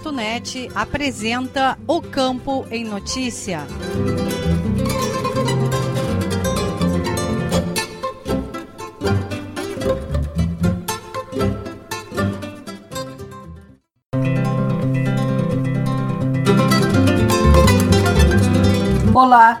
Radiosul.net apresenta O Campo em Notícia. Olá,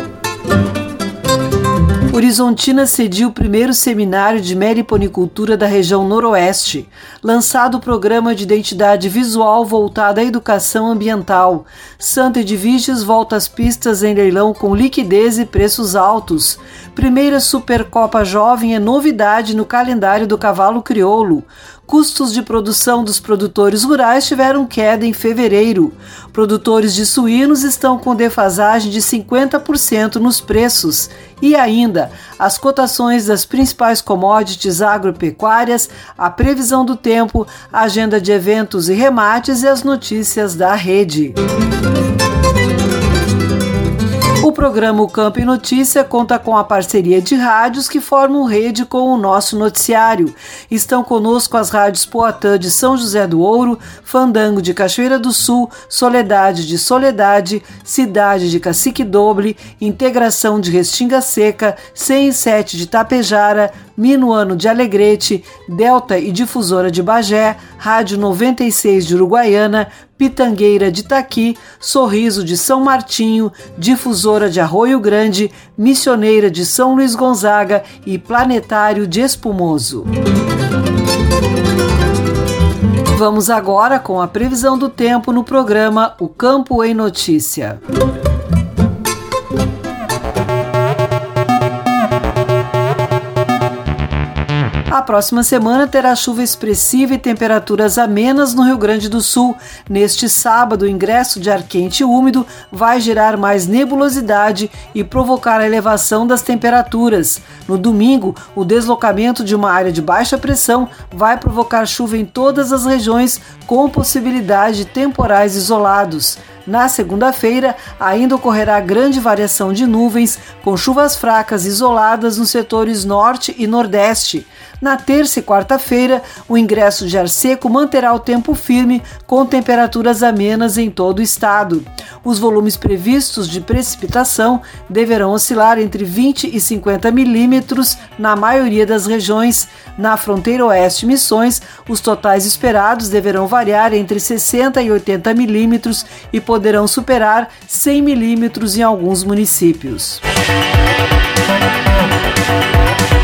Horizontina cediu o primeiro seminário de meliponicultura da região Noroeste, lançado o programa de identidade visual voltado à educação ambiental. Santa Edviges volta às pistas em leilão com liquidez e preços altos. Primeira Supercopa Jovem é novidade no calendário do cavalo crioulo custos de produção dos produtores rurais tiveram queda em fevereiro. Produtores de suínos estão com defasagem de 50% nos preços. E ainda, as cotações das principais commodities agropecuárias, a previsão do tempo, a agenda de eventos e remates e as notícias da rede. O programa O Campo e Notícia conta com a parceria de rádios que formam rede com o nosso noticiário. Estão conosco as rádios Poatã de São José do Ouro, Fandango de Cachoeira do Sul, Soledade de Soledade, Cidade de Cacique Doble, Integração de Restinga Seca, 107 de Tapejara, Minuano de Alegrete, Delta e Difusora de Bagé, Rádio 96 de Uruguaiana, Pitangueira de Taqui, Sorriso de São Martinho, Difusora de Arroio Grande, Missioneira de São Luís Gonzaga e Planetário de Espumoso. Vamos agora com a previsão do tempo no programa O Campo em Notícia. A próxima semana terá chuva expressiva e temperaturas amenas no Rio Grande do Sul. Neste sábado, o ingresso de ar quente e úmido vai gerar mais nebulosidade e provocar a elevação das temperaturas. No domingo, o deslocamento de uma área de baixa pressão vai provocar chuva em todas as regiões, com possibilidade de temporais isolados. Na segunda-feira, ainda ocorrerá grande variação de nuvens, com chuvas fracas isoladas nos setores norte e nordeste. Na terça e quarta-feira, o ingresso de ar seco manterá o tempo firme, com temperaturas amenas em todo o estado. Os volumes previstos de precipitação deverão oscilar entre 20 e 50 milímetros na maioria das regiões. Na fronteira oeste Missões, os totais esperados deverão variar entre 60 e 80 milímetros e poderão superar 100 milímetros em alguns municípios.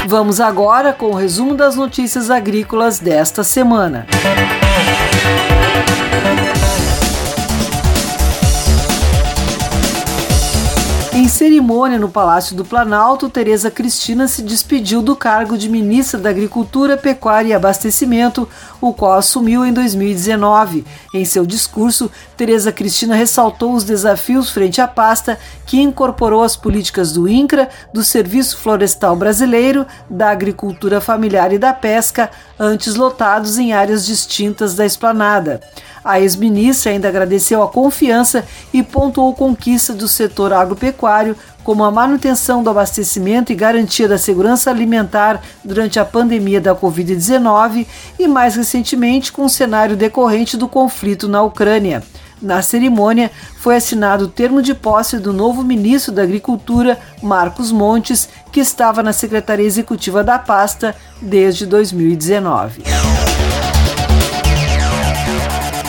Vamos agora com o resumo das notícias agrícolas desta semana. Cerimônia no Palácio do Planalto, Tereza Cristina se despediu do cargo de ministra da Agricultura, Pecuária e Abastecimento, o qual assumiu em 2019. Em seu discurso, Tereza Cristina ressaltou os desafios frente à pasta, que incorporou as políticas do INCRA, do Serviço Florestal Brasileiro, da Agricultura Familiar e da Pesca, antes lotados em áreas distintas da esplanada. A ex-ministra ainda agradeceu a confiança e pontuou conquista do setor agropecuário, como a manutenção do abastecimento e garantia da segurança alimentar durante a pandemia da Covid-19 e, mais recentemente, com o cenário decorrente do conflito na Ucrânia. Na cerimônia, foi assinado o termo de posse do novo ministro da Agricultura, Marcos Montes, que estava na Secretaria Executiva da pasta desde 2019.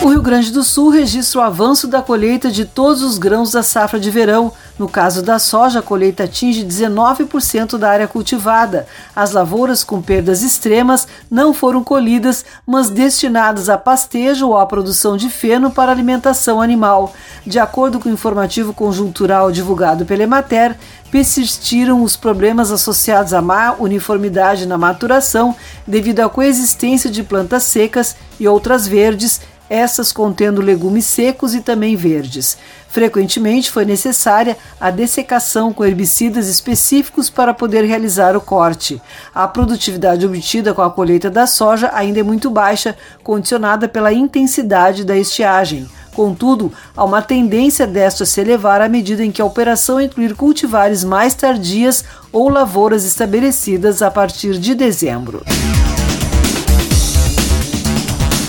O Rio Grande do Sul registra o avanço da colheita de todos os grãos da safra de verão. No caso da soja, a colheita atinge 19% da área cultivada. As lavouras com perdas extremas não foram colhidas, mas destinadas a pastejo ou à produção de feno para alimentação animal. De acordo com o informativo conjuntural divulgado pela Emater, persistiram os problemas associados à má uniformidade na maturação devido à coexistência de plantas secas e outras verdes essas contendo legumes secos e também verdes. Frequentemente foi necessária a dessecação com herbicidas específicos para poder realizar o corte. A produtividade obtida com a colheita da soja ainda é muito baixa, condicionada pela intensidade da estiagem. Contudo, há uma tendência desta se elevar à medida em que a operação incluir cultivares mais tardias ou lavouras estabelecidas a partir de dezembro.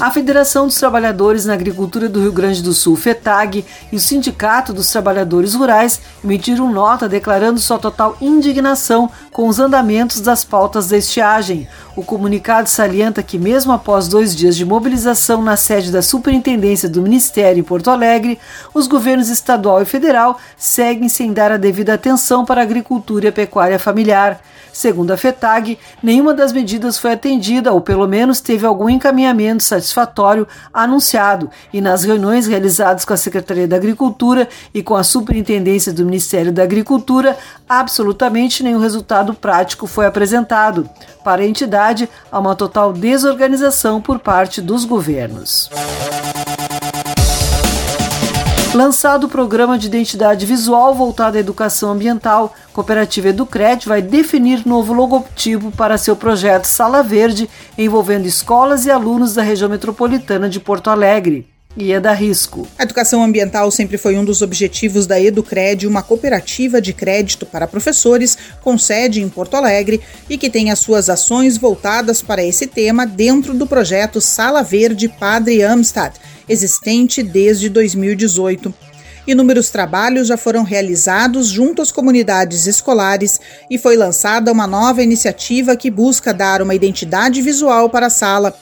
A Federação dos Trabalhadores na Agricultura do Rio Grande do Sul, FETAG, e o Sindicato dos Trabalhadores Rurais emitiram nota declarando sua total indignação com os andamentos das pautas da estiagem. O comunicado salienta que, mesmo após dois dias de mobilização na sede da Superintendência do Ministério em Porto Alegre, os governos estadual e federal seguem sem dar a devida atenção para a agricultura e a pecuária familiar. Segundo a FETAG, nenhuma das medidas foi atendida ou pelo menos teve algum encaminhamento satisfatório anunciado e nas reuniões realizadas com a Secretaria da Agricultura e com a Superintendência do Ministério da Agricultura, absolutamente nenhum resultado prático foi apresentado. Para a entidade, há uma total desorganização por parte dos governos. Lançado o programa de identidade visual voltado à educação ambiental, Cooperativa Educred vai definir novo logotipo para seu projeto Sala Verde, envolvendo escolas e alunos da região metropolitana de Porto Alegre. E é da risco. A educação ambiental sempre foi um dos objetivos da Educred, uma cooperativa de crédito para professores com sede em Porto Alegre e que tem as suas ações voltadas para esse tema dentro do projeto Sala Verde Padre Amstad existente desde 2018. Inúmeros trabalhos já foram realizados junto às comunidades escolares e foi lançada uma nova iniciativa que busca dar uma identidade visual para a sala.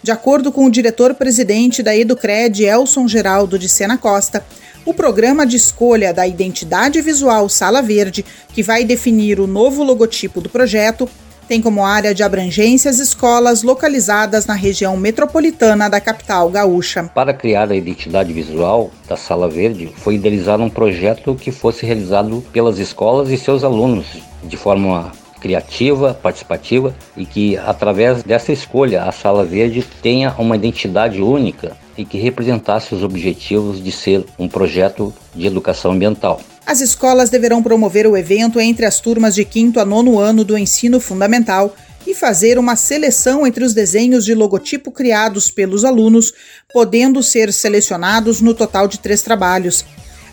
De acordo com o diretor-presidente da Educred, Elson Geraldo de Sena Costa, o programa de escolha da identidade visual Sala Verde, que vai definir o novo logotipo do projeto, tem como área de abrangência as escolas localizadas na região metropolitana da capital gaúcha. Para criar a identidade visual da Sala Verde, foi idealizado um projeto que fosse realizado pelas escolas e seus alunos de forma criativa, participativa e que através dessa escolha a Sala Verde tenha uma identidade única e que representasse os objetivos de ser um projeto de educação ambiental. As escolas deverão promover o evento entre as turmas de quinto a nono ano do ensino fundamental e fazer uma seleção entre os desenhos de logotipo criados pelos alunos, podendo ser selecionados no total de três trabalhos.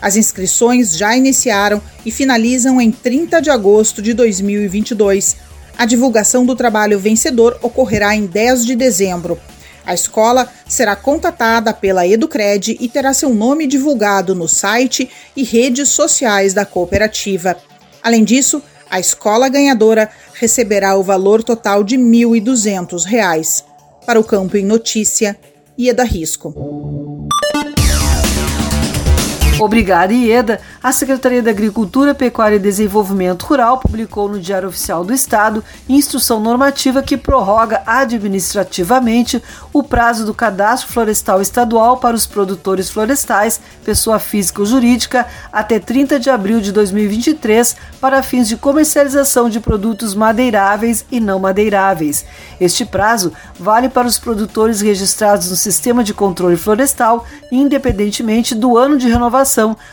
As inscrições já iniciaram e finalizam em 30 de agosto de 2022. A divulgação do trabalho vencedor ocorrerá em 10 de dezembro. A escola será contatada pela Educred e terá seu nome divulgado no site e redes sociais da cooperativa. Além disso, a escola ganhadora receberá o valor total de R$ 1.200. Para o Campo em Notícia, Ieda Risco. Obrigada, Ieda. A Secretaria da Agricultura, Pecuária e Desenvolvimento Rural publicou no Diário Oficial do Estado instrução normativa que prorroga administrativamente o prazo do cadastro florestal estadual para os produtores florestais, pessoa física ou jurídica, até 30 de abril de 2023, para fins de comercialização de produtos madeiráveis e não madeiráveis. Este prazo vale para os produtores registrados no Sistema de Controle Florestal, independentemente do ano de renovação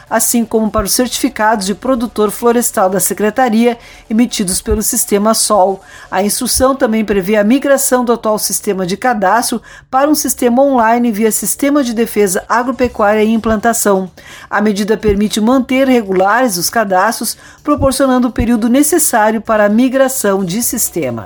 assim como para os certificados de produtor florestal da Secretaria emitidos pelo Sistema SOL. A instrução também prevê a migração do atual sistema de cadastro para um sistema online via Sistema de Defesa Agropecuária e Implantação. A medida permite manter regulares os cadastros, proporcionando o período necessário para a migração de sistema.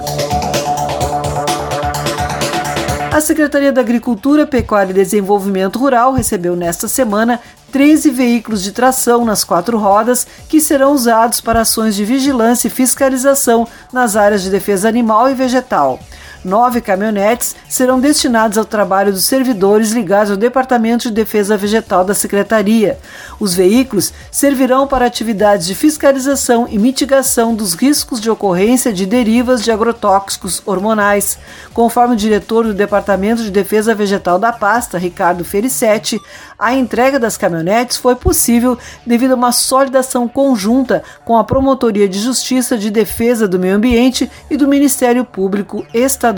A Secretaria da Agricultura, Pecuária e Desenvolvimento Rural recebeu nesta semana 13 veículos de tração nas quatro rodas que serão usados para ações de vigilância e fiscalização nas áreas de defesa animal e vegetal. Nove caminhonetes serão destinados ao trabalho dos servidores ligados ao Departamento de Defesa Vegetal da Secretaria. Os veículos servirão para atividades de fiscalização e mitigação dos riscos de ocorrência de derivas de agrotóxicos hormonais. Conforme o diretor do Departamento de Defesa Vegetal da pasta, Ricardo Fericetti, a entrega das caminhonetes foi possível devido a uma sólida ação conjunta com a Promotoria de Justiça de Defesa do Meio Ambiente e do Ministério Público Estadual.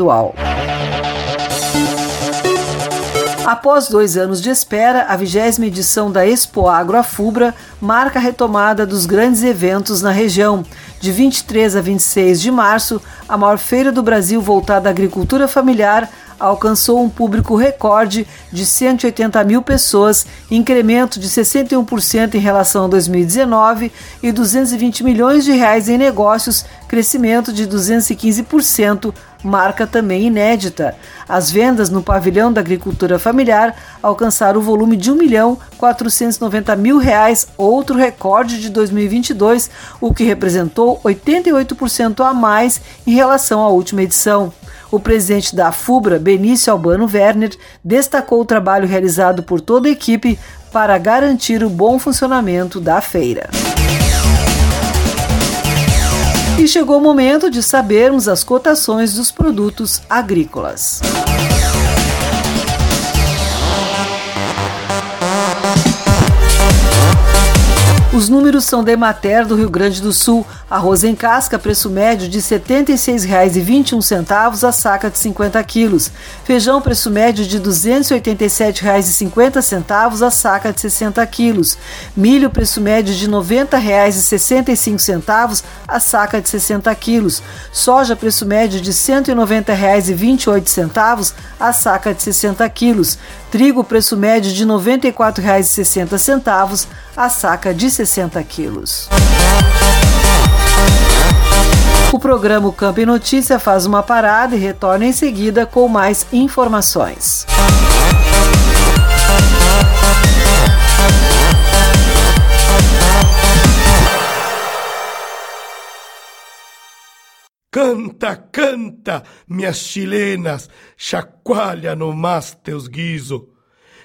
Após dois anos de espera, a vigésima edição da Expo Agro Afubra marca a retomada dos grandes eventos na região. De 23 a 26 de março, a maior feira do Brasil voltada à agricultura familiar alcançou um público recorde de 180 mil pessoas, incremento de 61% em relação a 2019 e 220 milhões de reais em negócios, crescimento de 215%, marca também inédita. As vendas no pavilhão da agricultura familiar alcançaram o volume de 1 milhão 490 mil reais, outro recorde de 2022, o que representou 88% a mais em relação à última edição. O presidente da FUBRA, Benício Albano Werner, destacou o trabalho realizado por toda a equipe para garantir o bom funcionamento da feira. E chegou o momento de sabermos as cotações dos produtos agrícolas. Os números são da Emater do Rio Grande do Sul. Arroz em casca, preço médio de R$ 76,21 a saca de 50 quilos. Feijão, preço médio de R$ 287,50 a saca de 60 quilos. Milho, preço médio de R$ 90,65 a saca de 60 quilos. Soja, preço médio de R$ 190,28 a saca de 60 quilos. Trigo, preço médio de R$ 94,60 a saca de 60 quilos. O programa Campo e Notícia faz uma parada e retorna em seguida com mais informações. Canta, canta, minhas chilenas, chacoalha no mas teus guiso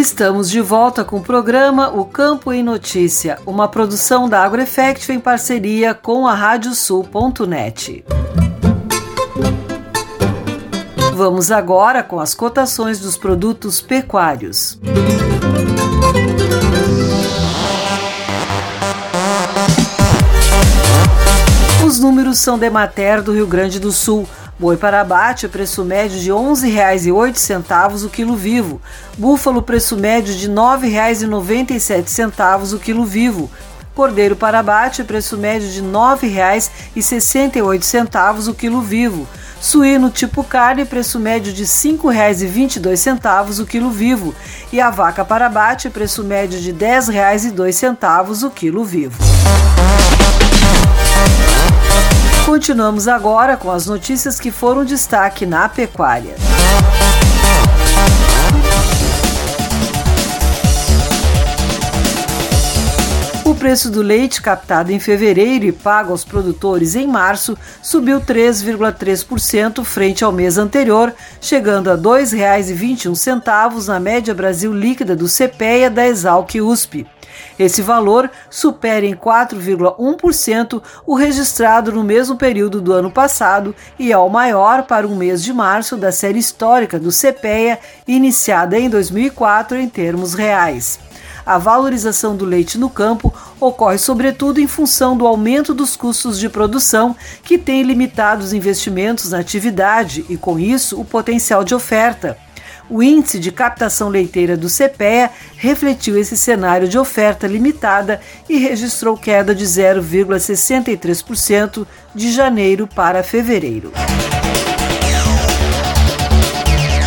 Estamos de volta com o programa O Campo em Notícia, uma produção da AgroEffect em parceria com a Radiosul.net. Vamos agora com as cotações dos produtos pecuários. Os números são Demater do Rio Grande do Sul. Boi para abate, preço médio de R$ 11,08 o quilo vivo. Búfalo, preço médio de R$ 9,97 o quilo vivo. Cordeiro para abate, preço médio de R$ 9,68 o quilo vivo. Suíno tipo carne, preço médio de R$ 5,22 o quilo vivo. E a vaca para abate, preço médio de R$ 10,02 o quilo vivo. Continuamos agora com as notícias que foram destaque na pecuária. O preço do leite captado em fevereiro e pago aos produtores em março subiu 3,3% frente ao mês anterior, chegando a R$ 2,21 na média Brasil líquida do CPEA da Exalc USP. Esse valor supera em 4,1% o registrado no mesmo período do ano passado e é o maior para o mês de março da série histórica do CPEA, iniciada em 2004 em termos reais. A valorização do leite no campo ocorre sobretudo em função do aumento dos custos de produção, que tem limitado os investimentos na atividade e, com isso, o potencial de oferta. O índice de captação leiteira do CPEA refletiu esse cenário de oferta limitada e registrou queda de 0,63% de janeiro para fevereiro.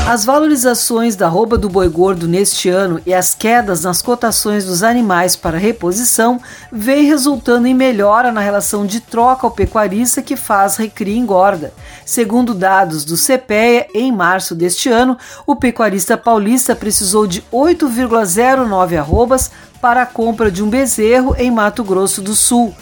As valorizações da roupa do boi gordo neste ano e as quedas nas cotações dos animais para reposição vêm resultando em melhora na relação de troca ao pecuarista que faz recria e engorda. Segundo dados do CPEA, em março deste ano, o pecuarista paulista precisou de 8,09 arrobas para a compra de um bezerro em Mato Grosso do Sul.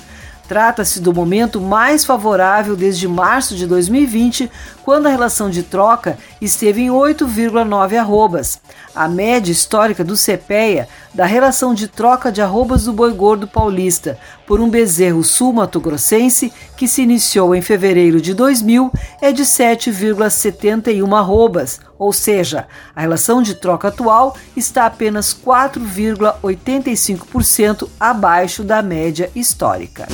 Trata-se do momento mais favorável desde março de 2020, quando a relação de troca esteve em 8,9 arrobas. A média histórica do CPEA da relação de troca de arrobas do boi gordo paulista por um bezerro sul-mato-grossense, que se iniciou em fevereiro de 2000, é de 7,71 arrobas, ou seja, a relação de troca atual está apenas 4,85% abaixo da média histórica.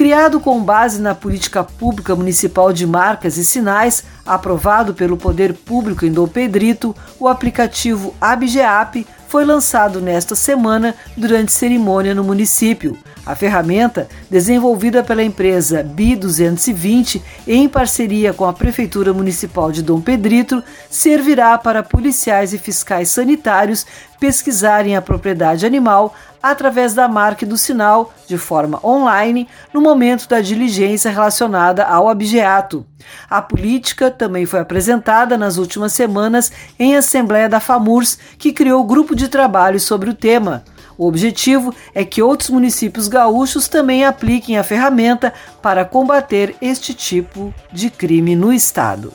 Criado com base na política pública municipal de marcas e sinais, aprovado pelo Poder Público em Dom Pedrito, o aplicativo ABGEAP foi lançado nesta semana durante cerimônia no município. A ferramenta, desenvolvida pela empresa BI220 em parceria com a Prefeitura Municipal de Dom Pedrito, servirá para policiais e fiscais sanitários pesquisarem a propriedade animal através da marca do sinal, de forma online, no momento da diligência relacionada ao abjeato. A política também foi apresentada nas últimas semanas em Assembleia da FAMURS, que criou grupo de trabalho sobre o tema. O objetivo é que outros municípios gaúchos também apliquem a ferramenta para combater este tipo de crime no estado.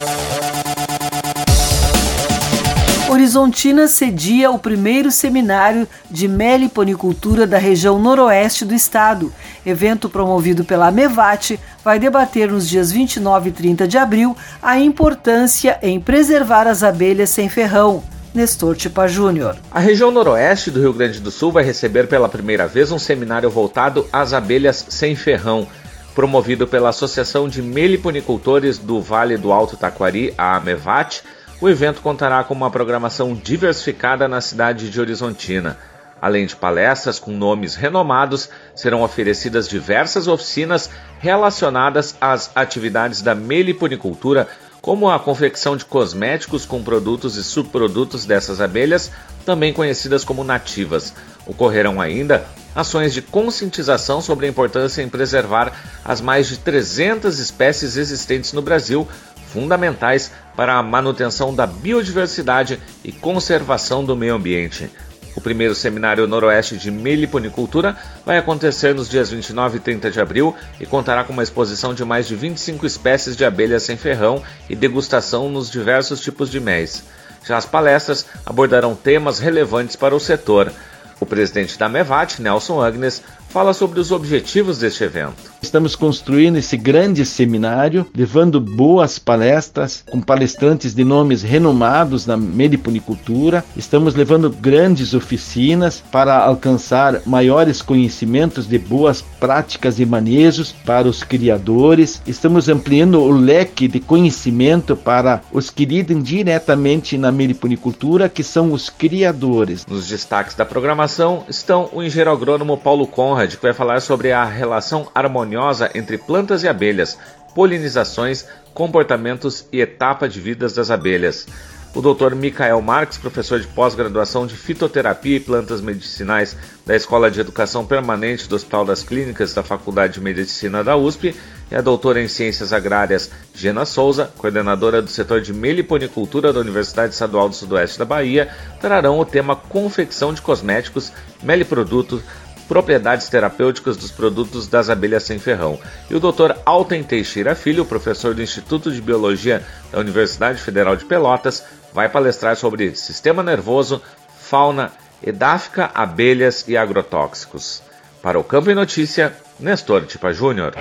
Horizontina cedia o primeiro seminário de meliponicultura da região noroeste do estado. Evento promovido pela Mevat vai debater nos dias 29 e 30 de abril a importância em preservar as abelhas sem ferrão. Nestor Tipa Júnior. A região noroeste do Rio Grande do Sul vai receber pela primeira vez um seminário voltado às abelhas sem ferrão, promovido pela Associação de Meliponicultores do Vale do Alto Taquari, a AMEVAT. O evento contará com uma programação diversificada na cidade de Horizontina. Além de palestras com nomes renomados, serão oferecidas diversas oficinas relacionadas às atividades da meliponicultura como a confecção de cosméticos com produtos e subprodutos dessas abelhas, também conhecidas como nativas. Ocorrerão ainda ações de conscientização sobre a importância em preservar as mais de 300 espécies existentes no Brasil, fundamentais para a manutenção da biodiversidade e conservação do meio ambiente. O primeiro seminário Noroeste de Meliponicultura vai acontecer nos dias 29 e 30 de abril e contará com uma exposição de mais de 25 espécies de abelhas sem ferrão e degustação nos diversos tipos de méis. Já as palestras abordarão temas relevantes para o setor. O presidente da MEVAT, Nelson Agnes, fala sobre os objetivos deste evento. Estamos construindo esse grande seminário, levando boas palestras com palestrantes de nomes renomados na meliponicultura. Estamos levando grandes oficinas para alcançar maiores conhecimentos de boas práticas e manejos para os criadores. Estamos ampliando o leque de conhecimento para os que lidam diretamente na meliponicultura, que são os criadores. Nos destaques da programação estão o engenheiro agrônomo Paulo Conrad, que vai falar sobre a relação harmoniosa harmoniosa entre plantas e abelhas, polinizações, comportamentos e etapa de vidas das abelhas. O Dr. Michael Marques, professor de pós-graduação de fitoterapia e plantas medicinais da Escola de Educação Permanente do Hospital das Clínicas da Faculdade de Medicina da USP, e a doutora em Ciências Agrárias Gena Souza, coordenadora do setor de meliponicultura da Universidade Estadual do Sudoeste da Bahia, trarão o tema confecção de cosméticos, meliprodutos, propriedades terapêuticas dos produtos das abelhas sem ferrão. E o Dr. Alten Teixeira Filho, professor do Instituto de Biologia da Universidade Federal de Pelotas, vai palestrar sobre sistema nervoso, fauna edáfica, abelhas e agrotóxicos. Para o Campo e Notícia, Nestor Tipa Júnior.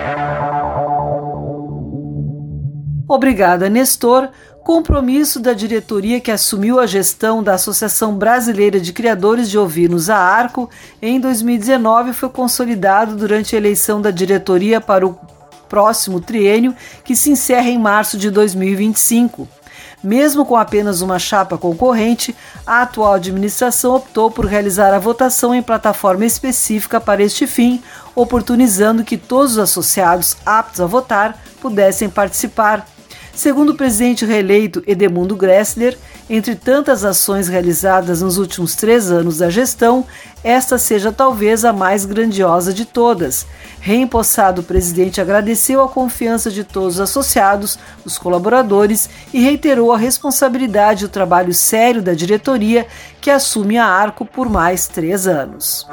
Obrigada, Nestor compromisso da diretoria que assumiu a gestão da Associação Brasileira de Criadores de Ovinos, a ARCO, em 2019 foi consolidado durante a eleição da diretoria para o próximo triênio, que se encerra em março de 2025. Mesmo com apenas uma chapa concorrente, a atual administração optou por realizar a votação em plataforma específica para este fim, oportunizando que todos os associados aptos a votar pudessem participar. Segundo o presidente reeleito Edemundo Gressler, entre tantas ações realizadas nos últimos três anos da gestão, esta seja talvez a mais grandiosa de todas. Reempossado, o presidente agradeceu a confiança de todos os associados, os colaboradores e reiterou a responsabilidade e o trabalho sério da diretoria que assume a Arco por mais três anos.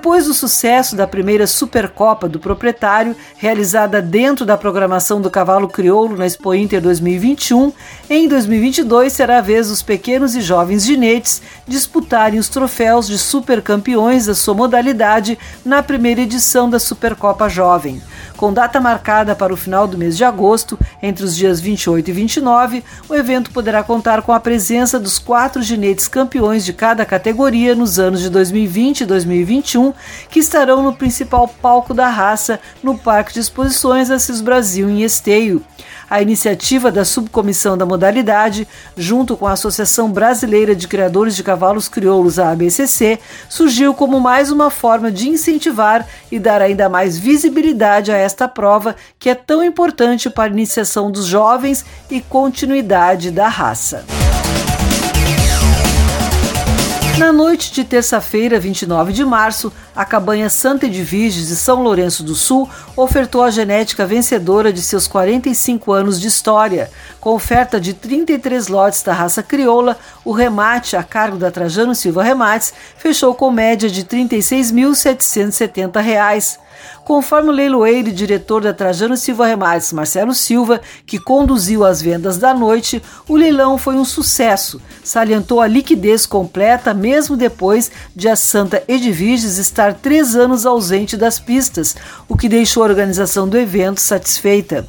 Depois do sucesso da primeira Supercopa do Proprietário, realizada dentro da programação do Cavalo Crioulo na Expo Inter 2021, em 2022 será a vez dos pequenos e jovens ginetes disputarem os troféus de supercampeões da sua modalidade na primeira edição da Supercopa Jovem. Com data marcada para o final do mês de agosto, entre os dias 28 e 29, o evento poderá contar com a presença dos quatro ginetes campeões de cada categoria nos anos de 2020 e 2021, que estarão no principal palco da raça no Parque de Exposições Assis Brasil em Esteio. A iniciativa da subcomissão da modalidade, junto com a Associação Brasileira de Criadores de Cavalos Crioulos, a ABCC, surgiu como mais uma forma de incentivar e dar ainda mais visibilidade a esta prova que é tão importante para a iniciação dos jovens e continuidade da raça. Na noite de terça-feira, 29 de março, a cabanha Santa Edviges de São Lourenço do Sul ofertou a genética vencedora de seus 45 anos de história. Com oferta de 33 lotes da raça crioula, o remate a cargo da Trajano Silva Remates fechou com média de R$ 36.770. Conforme o leiloeiro e diretor da Trajano Silva Remates, Marcelo Silva, que conduziu as vendas da noite, o leilão foi um sucesso. Salientou a liquidez completa mesmo depois de a Santa Edviges estar três anos ausente das pistas, o que deixou a organização do evento satisfeita.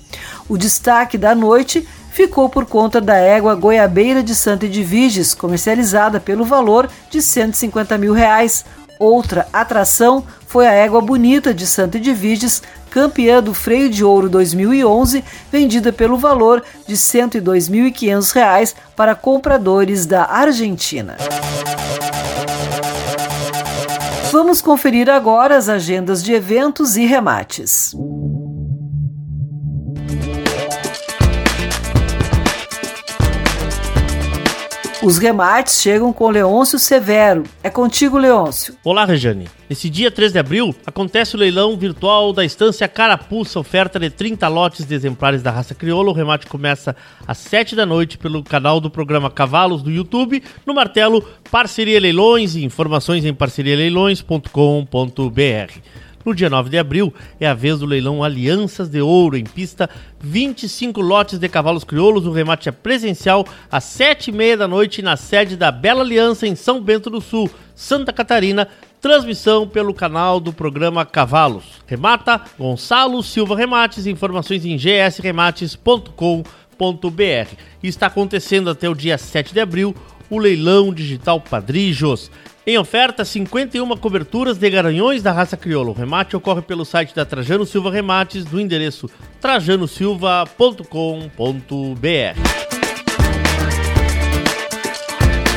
O destaque da noite ficou por conta da égua Goiabeira de Santa Edviges, comercializada pelo valor de 150 mil reais, Outra atração foi a égua bonita de Santa Edviges, campeã do Freio de Ouro 2011, vendida pelo valor de R$ 102.500 para compradores da Argentina. Vamos conferir agora as agendas de eventos e remates. Os remates chegam com Leôncio Severo. É contigo, Leôncio. Olá, Rejane. Nesse dia 3 de abril, acontece o leilão virtual da estância Carapuça, oferta de 30 lotes de exemplares da raça crioula. O remate começa às 7 da noite pelo canal do programa Cavalos do YouTube, no martelo Parceria Leilões e informações em parcerialeilões.com.br. No dia 9 de abril é a vez do leilão Alianças de Ouro em pista, 25 lotes de cavalos crioulos. O remate é presencial às 7h30 da noite na sede da Bela Aliança em São Bento do Sul, Santa Catarina, transmissão pelo canal do programa Cavalos. Remata Gonçalo Silva Remates, informações em gsremates.com.br. está acontecendo até o dia 7 de abril o leilão digital Padrijos. Em oferta, 51 coberturas de garanhões da raça crioula. O remate ocorre pelo site da Trajano Silva Remates, do endereço trajanosilva.com.br.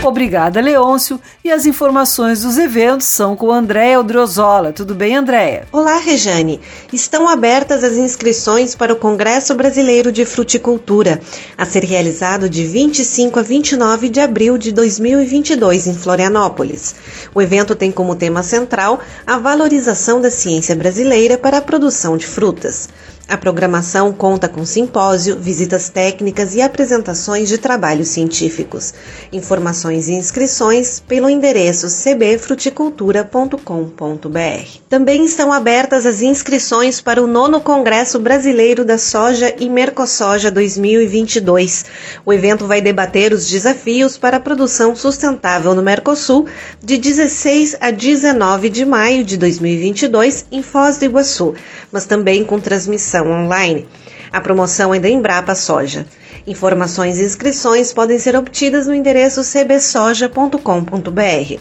Obrigada, Leôncio. E as informações dos eventos são com Andréa Odriozola. Tudo bem, Andréa? Olá, Rejane. Estão abertas as inscrições para o Congresso Brasileiro de Fruticultura, a ser realizado de 25 a 29 de abril de 2022 em Florianópolis. O evento tem como tema central a valorização da ciência brasileira para a produção de frutas. A programação conta com simpósio, visitas técnicas e apresentações de trabalhos científicos. Informações e inscrições pelo endereço cbfruticultura.com.br. Também estão abertas as inscrições para o nono Congresso Brasileiro da Soja e Mercosoja 2022. O evento vai debater os desafios para a produção sustentável no Mercosul de 16 a 19 de maio de 2022 em Foz do Iguaçu, mas também com transmissão online. A promoção é da Embrapa Soja. Informações e inscrições podem ser obtidas no endereço cbsoja.com.br.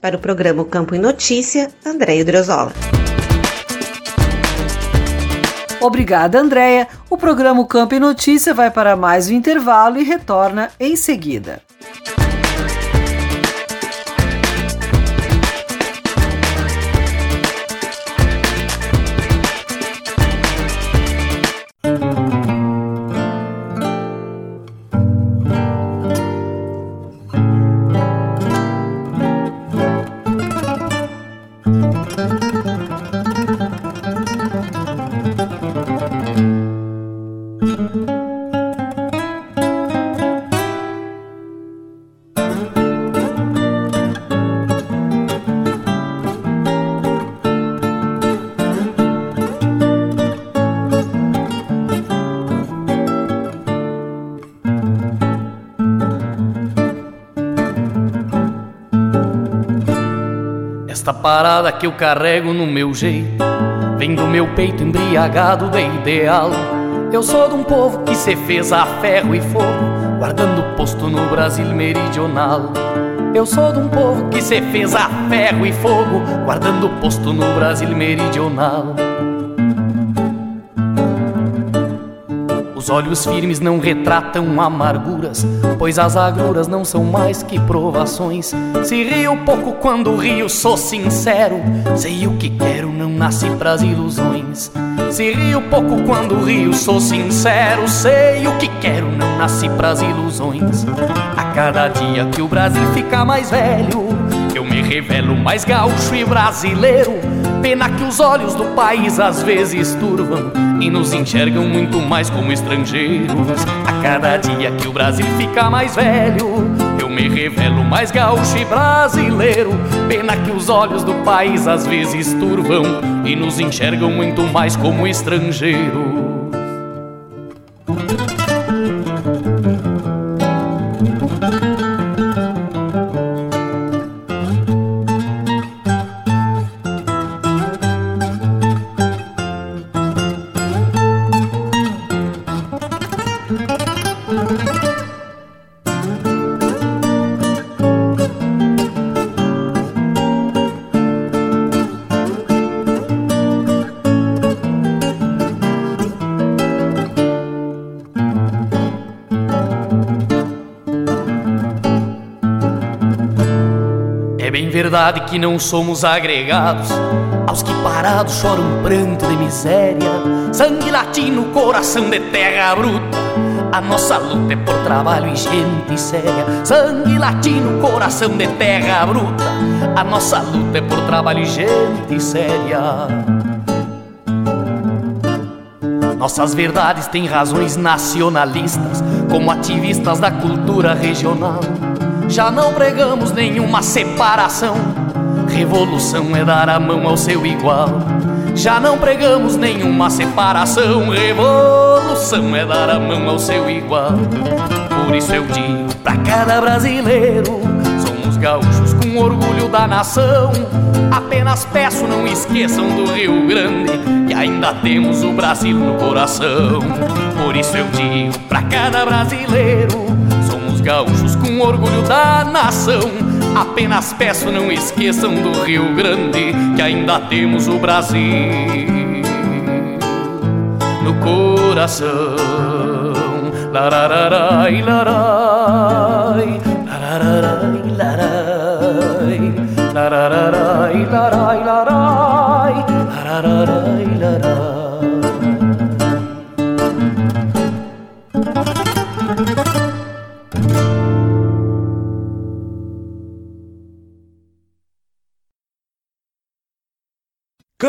Para o programa Campo e Notícia, Andréia Drozola. Obrigada, Andréia. O programa Campo e Notícia vai para mais um intervalo e retorna em seguida. Que eu carrego no meu jeito. Vem do meu peito embriagado de ideal. Eu sou de um povo que se fez a ferro e fogo Guardando posto no Brasil meridional. Eu sou de um povo que se fez a ferro e fogo Guardando posto no Brasil meridional olhos firmes não retratam amarguras, pois as agruras não são mais que provações. Se rio pouco quando rio, sou sincero. Sei o que quero, não nasce pras ilusões. Se rio pouco quando rio, sou sincero. Sei o que quero, não nasce pras ilusões. A cada dia que o Brasil fica mais velho, eu me revelo mais gaúcho e brasileiro. Pena que os olhos do país às vezes turvam e nos enxergam muito mais como estrangeiros. A cada dia que o Brasil fica mais velho, eu me revelo mais gaúcho e brasileiro. Pena que os olhos do país às vezes turvam e nos enxergam muito mais como estrangeiros. Verdade que não somos agregados aos que parados choram pranto de miséria. Sangue latino, coração de terra bruta. A nossa luta é por trabalho e gente séria. Sangue latino, coração de terra bruta. A nossa luta é por trabalho e gente séria. Nossas verdades têm razões nacionalistas, como ativistas da cultura regional. Já não pregamos nenhuma separação. Revolução é dar a mão ao seu igual. Já não pregamos nenhuma separação. Revolução é dar a mão ao seu igual. Por isso eu digo pra cada brasileiro: somos gaúchos com orgulho da nação. Apenas peço, não esqueçam do Rio Grande, que ainda temos o Brasil no coração. Por isso eu digo pra cada brasileiro: somos gaúchos com orgulho da nação. Apenas peço, não esqueçam do Rio Grande, que ainda temos o Brasil no coração. Larararai, larai, larararai, larai, larararai, larai, larai, larararai,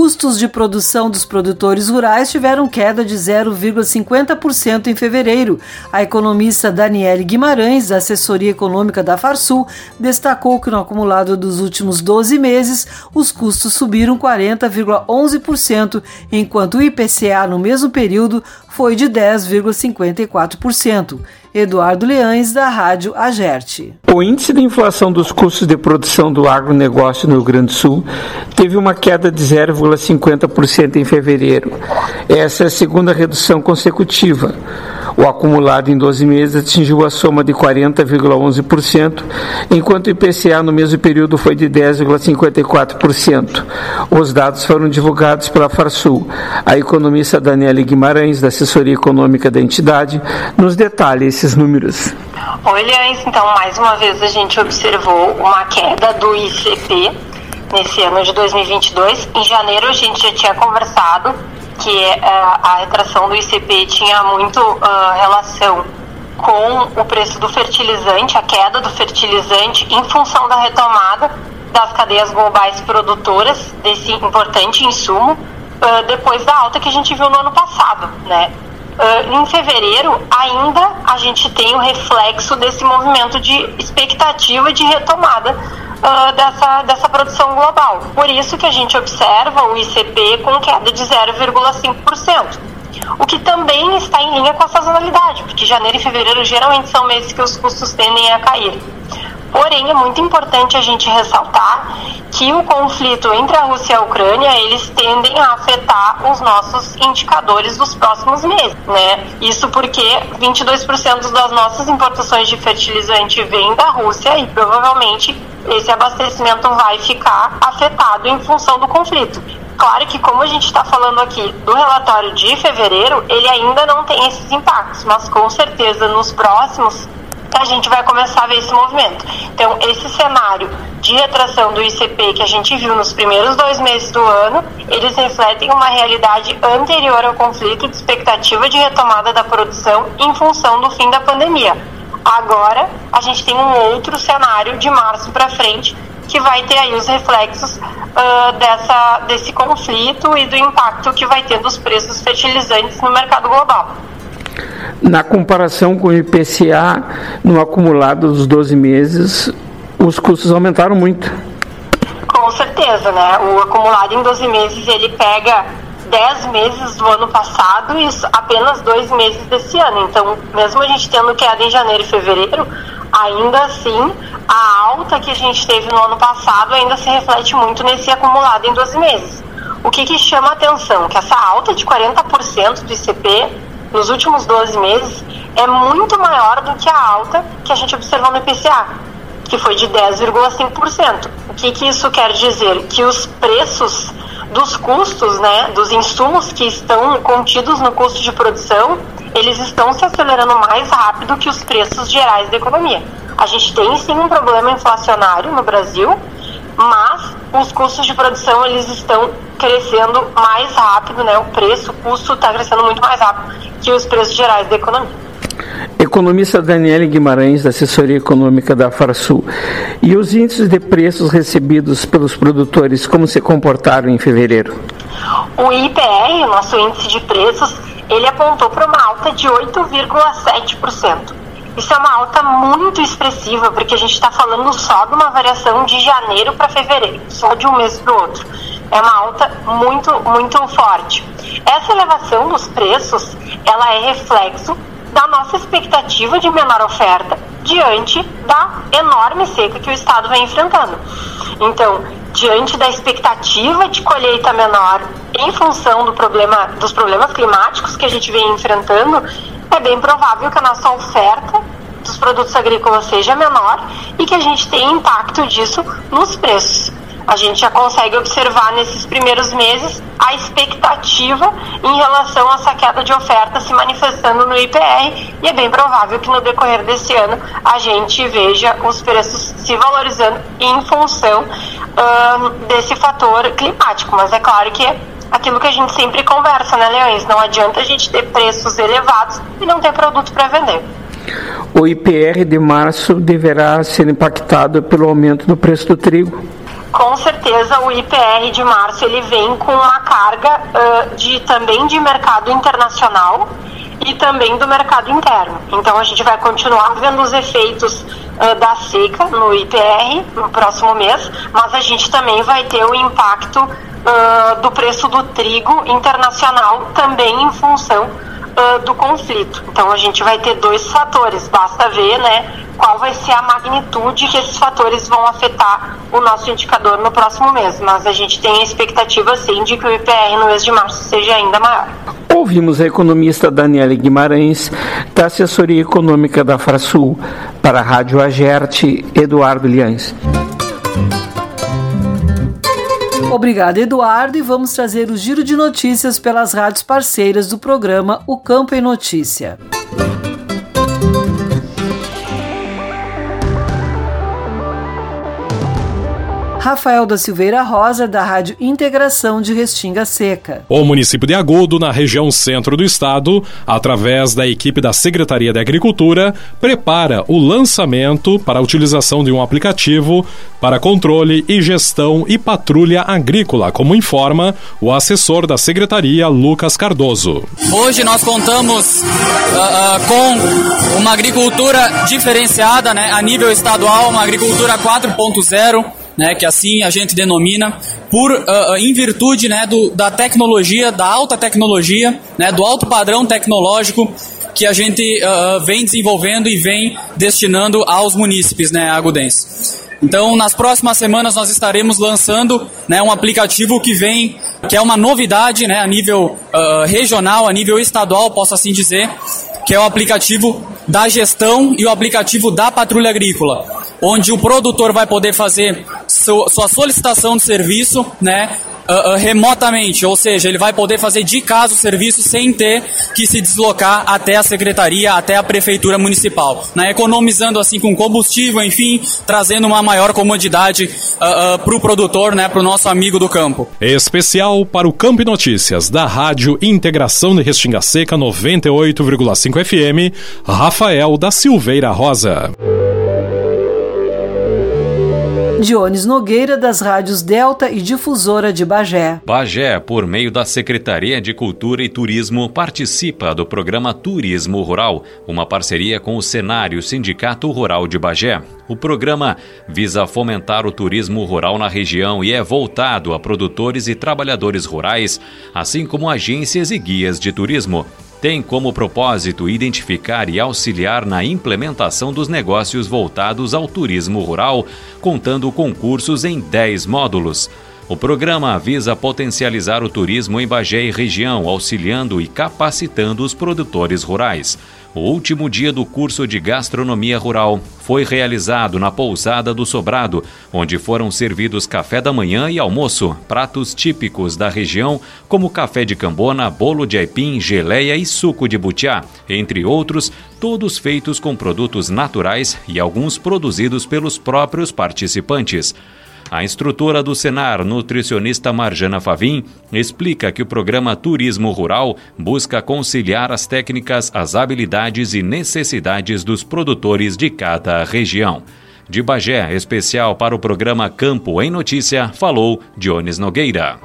Custos de produção dos produtores rurais tiveram queda de 0,50% em fevereiro. A economista Daniele Guimarães, da assessoria econômica da Farsul, destacou que no acumulado dos últimos 12 meses, os custos subiram 40,11%, enquanto o IPCA no mesmo período foi de 10,54%. Eduardo Leães, da Rádio Agerte. O índice de inflação dos custos de produção do agronegócio no Rio Grande do Sul teve uma queda de 0,50% em fevereiro. Essa é a segunda redução consecutiva. O acumulado em 12 meses atingiu a soma de 40,11%, enquanto o IPCA no mesmo período foi de 10,54%. Os dados foram divulgados pela Farsul. A economista Daniela Guimarães, da assessoria econômica da entidade, nos detalha esses números. Leães. Então, mais uma vez a gente observou uma queda do ICP nesse ano de 2022. Em janeiro a gente já tinha conversado que uh, a retração do ICP tinha muito relação com o preço do fertilizante, a queda do fertilizante em função da retomada das cadeias globais produtoras desse importante insumo, depois da alta que a gente viu no ano passado, né? Uh, em fevereiro, ainda a gente tem o reflexo desse movimento de expectativa de retomada uh, dessa, dessa produção global. Por isso que a gente observa o ICP com queda de 0,5%. O que também está em linha com a sazonalidade, porque janeiro e fevereiro geralmente são meses que os custos tendem a cair. Porém, é muito importante a gente ressaltar que o conflito entre a Rússia e a Ucrânia, eles tendem a afetar os nossos indicadores dos próximos meses, né? Isso porque 22% das nossas importações de fertilizante vêm da Rússia e provavelmente esse abastecimento vai ficar afetado em função do conflito. Claro que, como a gente está falando aqui do relatório de fevereiro, ele ainda não tem esses impactos, mas com certeza nos próximos a gente vai começar a ver esse movimento. Então, esse cenário de retração do ICP que a gente viu nos primeiros dois meses do ano, eles refletem uma realidade anterior ao conflito de expectativa de retomada da produção em função do fim da pandemia. Agora, a gente tem um outro cenário de março para frente que vai ter aí os reflexos uh, dessa, desse conflito e do impacto que vai ter dos preços fertilizantes no mercado global. Na comparação com o IPCA, no acumulado dos 12 meses, os custos aumentaram muito. Com certeza, né? O acumulado em 12 meses ele pega 10 meses do ano passado e apenas dois meses desse ano. Então, mesmo a gente tendo queda em janeiro e fevereiro, ainda assim, a alta que a gente teve no ano passado ainda se reflete muito nesse acumulado em 12 meses. O que, que chama a atenção? Que essa alta de 40% do ICP nos últimos 12 meses é muito maior do que a alta que a gente observou no IPCA, que foi de 10,5%. O que, que isso quer dizer? Que os preços dos custos, né, dos insumos que estão contidos no custo de produção, eles estão se acelerando mais rápido que os preços gerais da economia. A gente tem sim um problema inflacionário no Brasil, mas os custos de produção eles estão crescendo mais rápido, né? O preço, o custo está crescendo muito mais rápido que os preços gerais da economia. Economista Daniele Guimarães, da assessoria econômica da Farsul. E os índices de preços recebidos pelos produtores, como se comportaram em fevereiro? O IPR, nosso índice de preços, ele apontou para uma alta de 8,7%. Isso é uma alta muito expressiva, porque a gente está falando só de uma variação de janeiro para fevereiro, só de um mês para o outro. É uma alta muito, muito forte. Essa elevação dos preços, ela é reflexo da nossa expectativa de menor oferta diante da enorme seca que o Estado vem enfrentando. Então, diante da expectativa de colheita menor em função do problema, dos problemas climáticos que a gente vem enfrentando, é bem provável que a nossa oferta dos produtos agrícolas seja menor e que a gente tenha impacto disso nos preços. A gente já consegue observar nesses primeiros meses a expectativa em relação a essa queda de oferta se manifestando no IPR e é bem provável que no decorrer desse ano a gente veja os preços se valorizando em função desse fator climático. Mas é claro que aquilo que a gente sempre conversa, né, Leões? Não adianta a gente ter preços elevados e não ter produto para vender. O IPR de março deverá ser impactado pelo aumento do preço do trigo com certeza o IPR de março ele vem com uma carga uh, de também de mercado internacional e também do mercado interno. Então a gente vai continuar vendo os efeitos uh, da seca no IPR no próximo mês, mas a gente também vai ter o impacto uh, do preço do trigo internacional também em função do conflito. Então a gente vai ter dois fatores, basta ver, né, qual vai ser a magnitude que esses fatores vão afetar o nosso indicador no próximo mês. Mas a gente tem a expectativa, sim, de que o IPR no mês de março seja ainda maior. Ouvimos a economista Daniela Guimarães, da assessoria econômica da Frasul, para a Rádio Agerte, Eduardo Liães. Obrigado, Eduardo, e vamos trazer o giro de notícias pelas rádios parceiras do programa O Campo em Notícia. Rafael da Silveira Rosa, da Rádio Integração de Restinga Seca. O município de Agudo, na região centro do estado, através da equipe da Secretaria de Agricultura, prepara o lançamento para a utilização de um aplicativo para controle e gestão e patrulha agrícola, como informa o assessor da Secretaria, Lucas Cardoso. Hoje nós contamos uh, uh, com uma agricultura diferenciada né, a nível estadual, uma agricultura 4.0 né, que assim a gente denomina, por uh, em virtude né, do, da tecnologia, da alta tecnologia, né, do alto padrão tecnológico que a gente uh, vem desenvolvendo e vem destinando aos munícipes né, agudenses. Então, nas próximas semanas nós estaremos lançando né, um aplicativo que vem, que é uma novidade né, a nível uh, regional, a nível estadual, posso assim dizer, que é o aplicativo da gestão e o aplicativo da patrulha agrícola onde o produtor vai poder fazer sua solicitação de serviço, né? Uh, uh, remotamente, ou seja, ele vai poder fazer de casa o serviço sem ter que se deslocar até a secretaria, até a prefeitura municipal, né? economizando assim com combustível, enfim, trazendo uma maior comodidade uh, para o produtor, né? para o nosso amigo do campo. Especial para o Campo Notícias da Rádio Integração de Restinga Seca 98,5 FM, Rafael da Silveira Rosa. Dionis Nogueira, das rádios Delta e Difusora de Bagé. Bagé, por meio da Secretaria de Cultura e Turismo, participa do programa Turismo Rural, uma parceria com o Cenário Sindicato Rural de Bagé. O programa visa fomentar o turismo rural na região e é voltado a produtores e trabalhadores rurais, assim como agências e guias de turismo tem como propósito identificar e auxiliar na implementação dos negócios voltados ao turismo rural, contando com cursos em 10 módulos. O programa visa potencializar o turismo em Bagé e região, auxiliando e capacitando os produtores rurais. O último dia do curso de gastronomia rural foi realizado na pousada do Sobrado, onde foram servidos café da manhã e almoço, pratos típicos da região, como café de cambona, bolo de aipim, geleia e suco de butiá, entre outros, todos feitos com produtos naturais e alguns produzidos pelos próprios participantes. A instrutora do Senar, nutricionista Marjana Favim, explica que o programa Turismo Rural busca conciliar as técnicas, as habilidades e necessidades dos produtores de cada região. De Bagé, especial para o programa Campo em Notícia, falou Dionis Nogueira.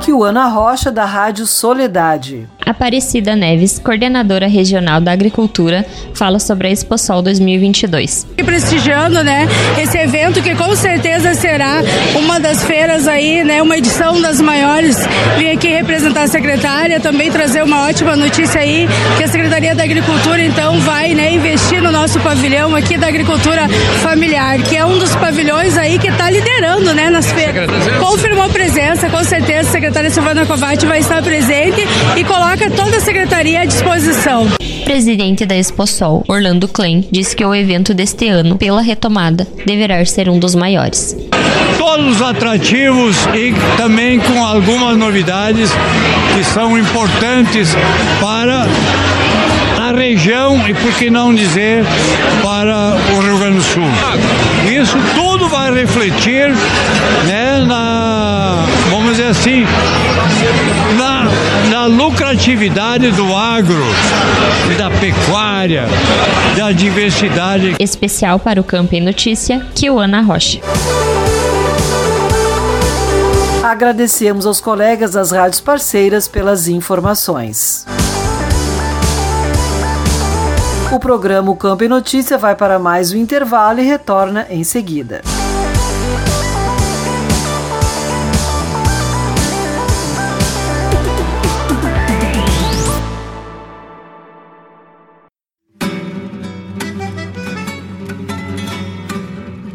Kiwana Rocha, da Rádio Soledade. Aparecida Neves, coordenadora regional da Agricultura, fala sobre a Exposol 2022. Prestigiando, né, esse evento que com certeza será uma das feiras aí, né, uma edição das maiores. Vim aqui representar a secretária, também trazer uma ótima notícia aí, que a Secretaria da Agricultura então vai, né, investir no nosso pavilhão aqui da agricultura familiar, que é um dos pavilhões aí que está liderando, né, nas feiras. Confirmou presença, com certeza a secretária Silvana Covatti vai estar presente e coloca coloca toda a secretaria à disposição. Presidente da Exposol, Orlando Klein, disse que o evento deste ano, pela retomada, deverá ser um dos maiores. Todos os atrativos e também com algumas novidades que são importantes para a região e, por que não dizer, para o Rio Grande do Sul. Isso tudo vai refletir né, na, vamos dizer assim, na, na lucratividade do agro, da pecuária, da diversidade. Especial para o Campo em Notícia, Kiwana Rocha. Agradecemos aos colegas das rádios parceiras pelas informações. O programa o Campo em Notícia vai para mais um intervalo e retorna em seguida.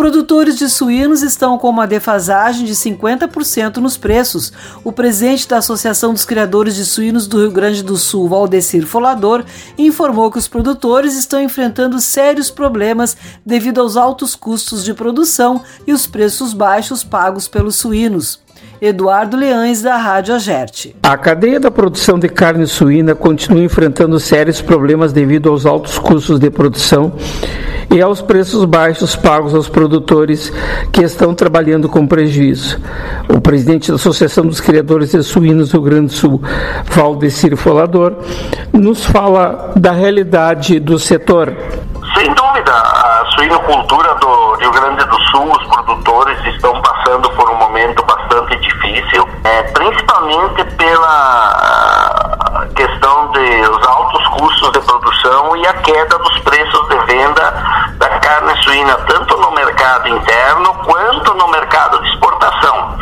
Produtores de suínos estão com uma defasagem de 50% nos preços. O presidente da Associação dos Criadores de Suínos do Rio Grande do Sul, Valdecir Folador, informou que os produtores estão enfrentando sérios problemas devido aos altos custos de produção e os preços baixos pagos pelos suínos. Eduardo Leães, da Rádio Agerte. A cadeia da produção de carne suína continua enfrentando sérios problemas devido aos altos custos de produção e aos preços baixos pagos aos produtores que estão trabalhando com prejuízo. O presidente da Associação dos Criadores de Suínos do Rio Grande do Sul, Valdecir Folador, nos fala da realidade do setor. Sem dúvida, a suinocultura do Rio Grande do Sul, os produtores estão passando por um momento bastante difícil, é, principalmente pela questão dos altos custos de produção e a queda dos preços de venda da carne suína, tanto no mercado interno quanto no mercado de exportação.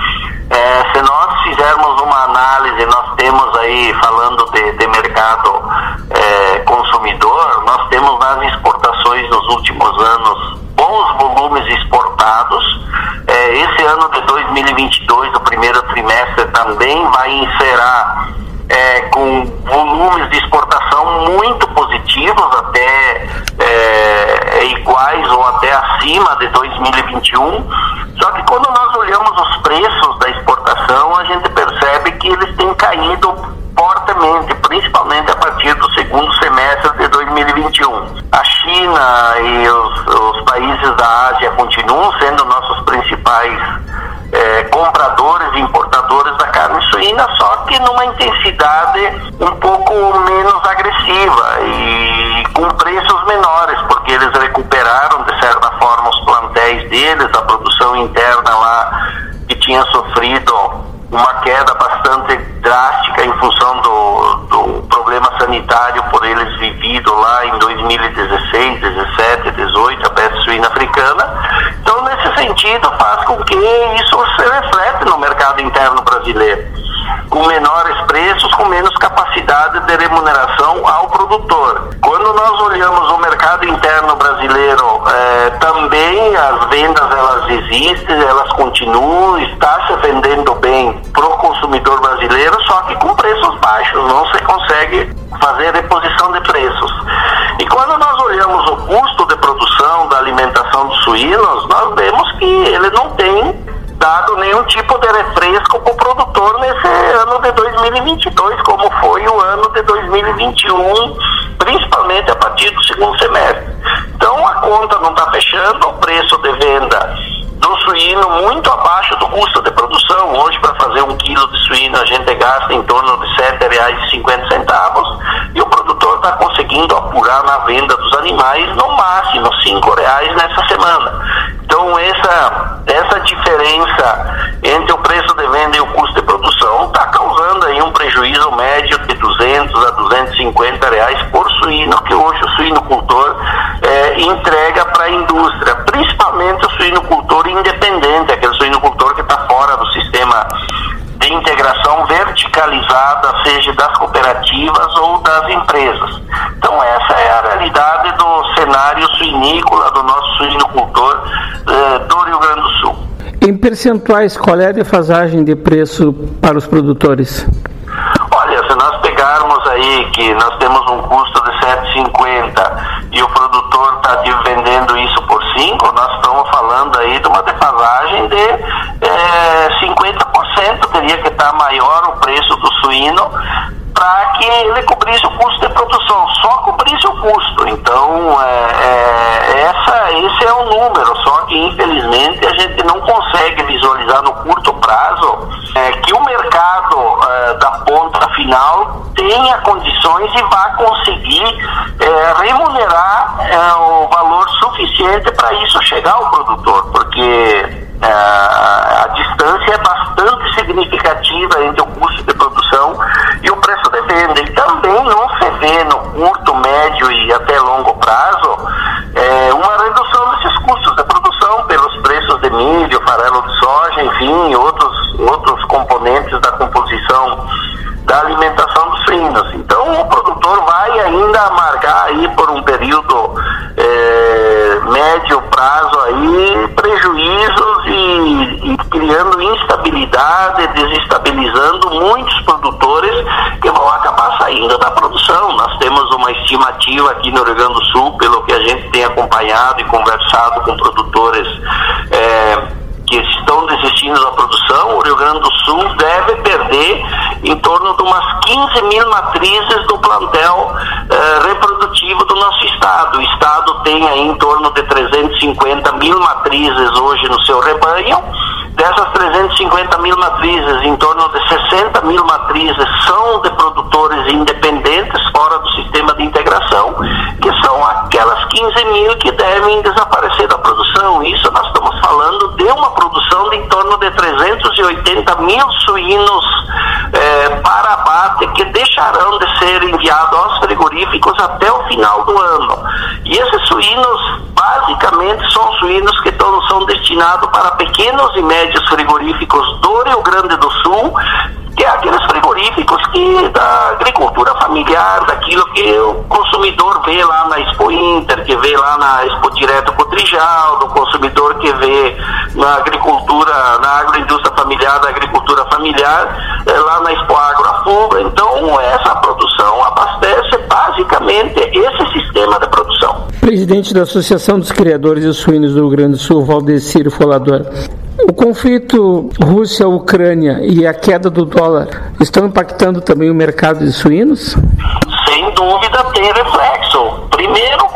É, se nós fizermos uma análise, nós temos aí, falando de, de mercado é, consumidor, nós temos nas exportações nos últimos anos bons volumes exportados. É, esse ano de 2022, o primeiro trimestre, também vai encerrar é, com volumes de exportação muito positivos, até é, iguais ou até acima de 2021. Só que quando nós olhamos os preços da exportação, a gente percebe que eles têm caído fortemente, principalmente a partir do segundo semestre de 2021. A China e os, os países da Ásia continuam sendo nossos principais é, compradores e importadores da carne suína, só que numa intensidade um pouco menos agressiva e com preços menores, porque eles recuperaram de certa forma os plantéis deles, a produção interna lá que tinha sofrido uma queda bastante drástica em função do, problema sanitário por eles vivido lá em 2016, 17, 18, a peste suína africana. Então, nesse sentido, faz com que isso se reflete no mercado interno brasileiro, com menores preços, com menos capacidade de remuneração ao produtor. Quando nós olhamos o mercado interno brasileiro, eh, também as vendas elas existem, elas continuam, está se vendendo bem para o consumidor brasileiro, só que com se consegue fazer reposição de preços. E quando nós olhamos o custo de produção da alimentação dos suínos, nós vemos que ele não tem dado nenhum tipo de refresco para o produtor nesse ano de 2022, como foi o ano de 2021, principalmente a partir do segundo semestre. Então a conta não está fechando, o preço de venda do suíno muito abaixo do custo de produção. Hoje, para fazer um quilo de suíno, a gente gasta em torno de R$ 7,50 e o produtor está conseguindo apurar na venda dos animais no máximo R$ 5,00 nessa semana. Então, essa, essa diferença entre o preço de venda e o custo de produção está causando aí um prejuízo médio de 200 a 250 reais por suíno que hoje o suinocultor é, entrega para a indústria, principalmente o suinocultor independente, aquele suinocultor que está fora do sistema de integração verticalizada, seja das cooperativas ou das empresas. Então essa é a realidade do cenário suinícola do nosso suinocultor eh, do Rio Grande do Sul. Em percentuais, qual é a defasagem de preço para os produtores? Olha, se nós pegarmos aí que nós temos um custo de 7,50 e o produtor está vendendo isso por 5, nós estamos falando aí de uma defasagem de é, 50%, teria que estar maior o preço do suíno para que ele cobrisse o custo de produção, só cobrisse o custo. Então, é, é, essa, esse é o número, só que infelizmente a gente não consegue visualizar no curto prazo é, que o mercado é, da ponta final tenha condições e vá conseguir é, remunerar é, o valor suficiente para isso chegar ao produtor, porque a distância é bastante significativa entre o custo de produção e o preço de venda. E também não se vê no curto, médio e até longo prazo uma redução desses custos de produção pelos preços de milho, farelo de soja, enfim, outros componentes da composição da alimentação dos suínos. Então o produtor vai ainda marcar aí por um período é, médio prazo aí prejuízos e, e criando instabilidade, desestabilizando muitos produtores que vão acabar saindo da produção. Nós temos uma estimativa aqui no Rio Grande do Sul, pelo que a gente tem acompanhado e conversado com produtores. É, que estão desistindo da produção, o Rio Grande do Sul deve perder em torno de umas 15 mil matrizes do plantel eh, reprodutivo do nosso estado. O estado tem aí em torno de 350 mil matrizes hoje no seu rebanho. Dessas 350 mil matrizes, em torno de 60 mil matrizes são de produtores independentes, fora do sistema de integração, que são aquelas 15 mil que devem desaparecer da produção. Isso nós estamos falando de uma produção de em torno de 380 mil suínos eh, para abate que deixarão de ser enviados aos frigoríficos até o final do ano. E esses suínos, basicamente, são suínos que tão, são destinados para pequenos e médios frigoríficos do Rio Grande do Sul, que é aqueles frigoríficos que da agricultura familiar, daquilo que o consumidor vê lá na Expo Inter, que vê lá na Expo Direto Cotrijal, do consumidor que vê na agricultura, na agroindústria familiar, da agricultura familiar, é, lá na Expo Agrofuga. Então, essa produção abastece basicamente esse sistema de produção. Presidente da Associação dos Criadores de Suínos do Rio Grande do Sul, Valdecir Folador. O conflito Rússia-Ucrânia e a queda do dólar estão impactando também o mercado de suínos? Sem dúvida tem reflexo. Primeiro, o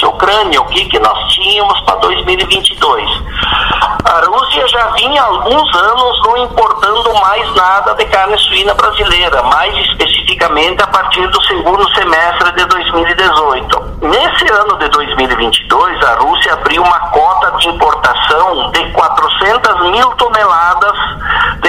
conflito Rússia-Ucrânia, o que, que nós tínhamos para 2022? A Rússia já vinha há alguns anos não importando mais nada de carne suína brasileira, mais especificamente a partir do segundo semestre de 2018. Nesse ano de 2022, a Rússia abriu uma cota de importação de 400 mil toneladas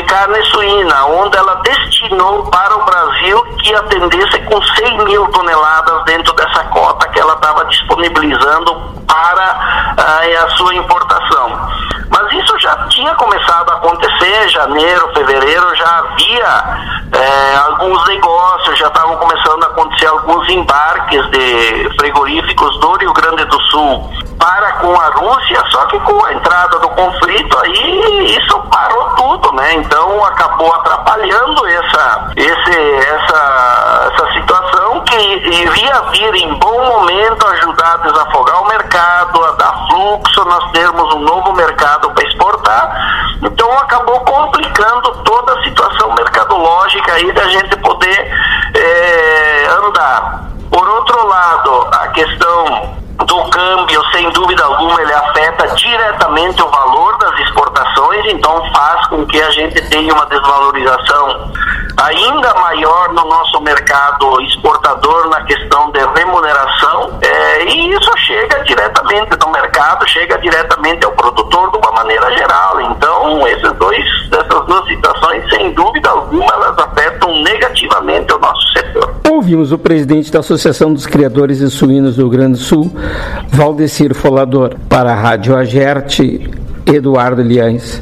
de carne suína, onde ela destinou para o Brasil que atendesse com 100 mil toneladas dentro dessa cota que ela estava disponibilizando para uh, a sua importação. Mas isso já tinha começado a acontecer, janeiro, fevereiro, já havia é, alguns negócios, já estavam começando a acontecer alguns embarques de frigoríficos do Rio Grande do Sul para com a Rússia, só que com a entrada do conflito aí isso parou tudo, né? Então acabou atrapalhando essa, esse, essa, essa situação que iria vir em bom momento ajudar a desafogar o mercado, a dar fluxo, nós termos um novo mercado para exportar. Então acabou complicando toda a situação mercadológica aí da gente poder é, andar. Por outro lado, a questão do câmbio, sem dúvida alguma, ele afeta diretamente o valor das exportações, então faz com que a gente tenha uma desvalorização ainda maior no nosso mercado exportador na questão de remuneração, é, e isso chega diretamente do mercado, chega diretamente ao produtor de uma maneira geral. Então, esses dois, essas duas situações, sem dúvida alguma, elas afetam negativamente o nosso setor. Ouvimos o presidente da Associação dos Criadores de Suínos do Rio Grande do Sul, Valdecir Folador, para a Rádio Agerte, Eduardo Liães.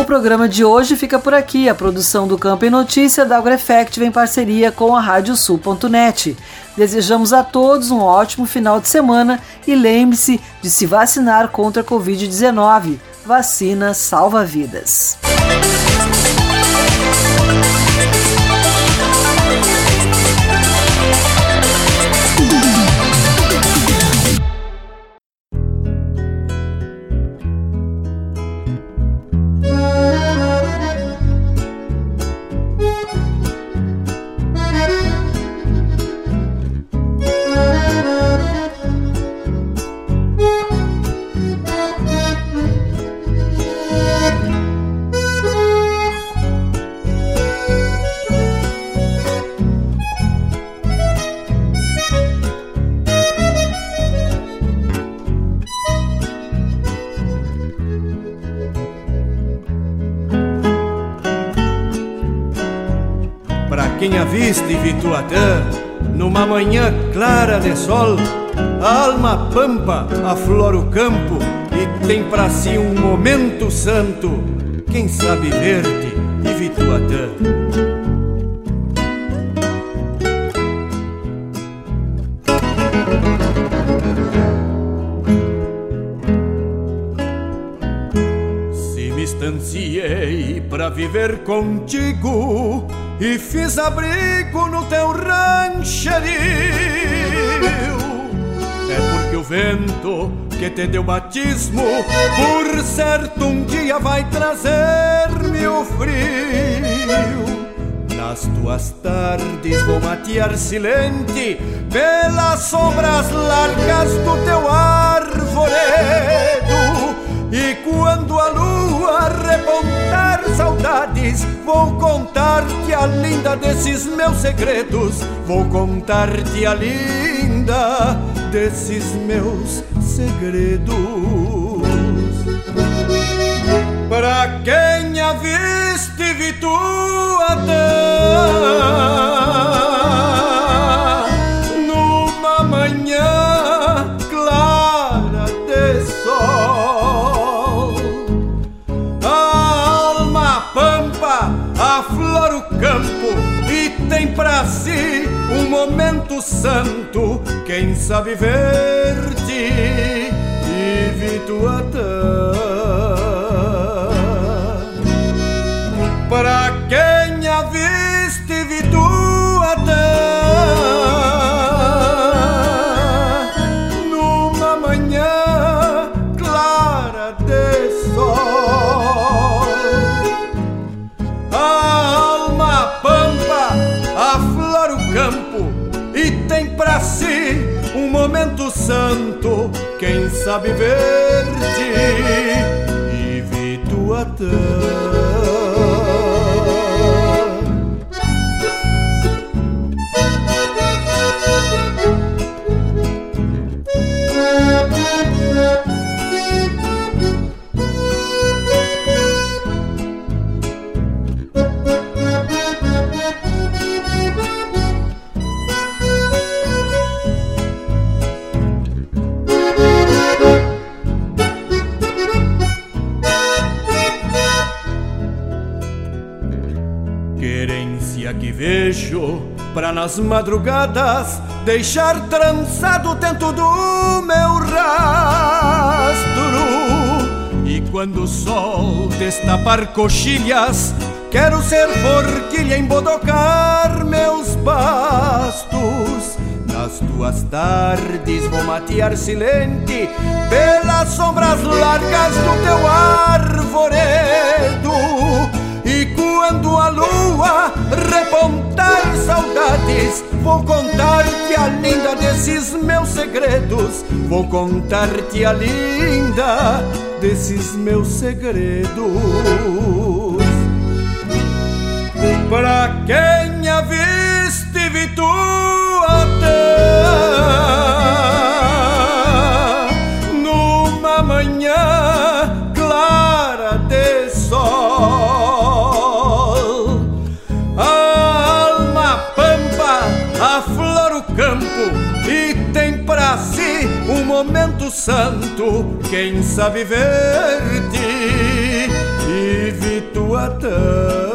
O programa de hoje fica por aqui. A produção do Campo em Notícia da AgroEffect em parceria com a Radiosul.net. Desejamos a todos um ótimo final de semana e lembre-se de se vacinar contra a Covid-19. Vacina salva vidas. Quem a viste Vituatã, numa manhã clara de sol, a alma pampa aflora o campo e tem para si um momento santo. Quem sabe ver-te, me estanciei para viver contigo e fiz abrigo no teu rancherio. É porque o vento que te deu batismo, por certo um dia vai trazer-me o frio. Nas tuas tardes vou matear silente pelas sombras largas do teu arvoredo. E quando a lua repontar saudades, vou contar-te a linda desses meus segredos. Vou contar-te a linda desses meus segredos. Para quem a viste Vituatã momento santo Quem sabe ver-te e Vituatã para sabe ver-te madrugadas deixar trançado dentro do meu rastro. E quando o sol destapar coxilhas, quero ser forquilha embodocar meus bastos. Nas tuas tardes vou matear silente pelas sombras largas do teu arvoredo. Quando a lua repontar saudades, vou contar-te a linda desses meus segredos. Vou contar-te a linda desses meus segredos. Para quem santo. Quem sabe ver-te e Vituatã.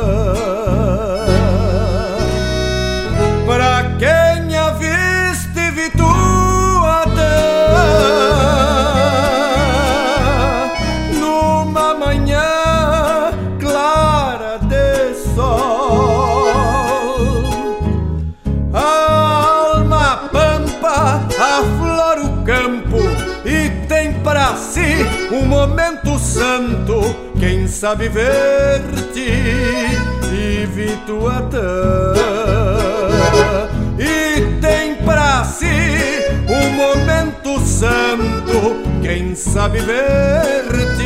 Santo. Quem sabe ver-te e Vituatã e tem pra si um momento santo. Quem sabe ver-te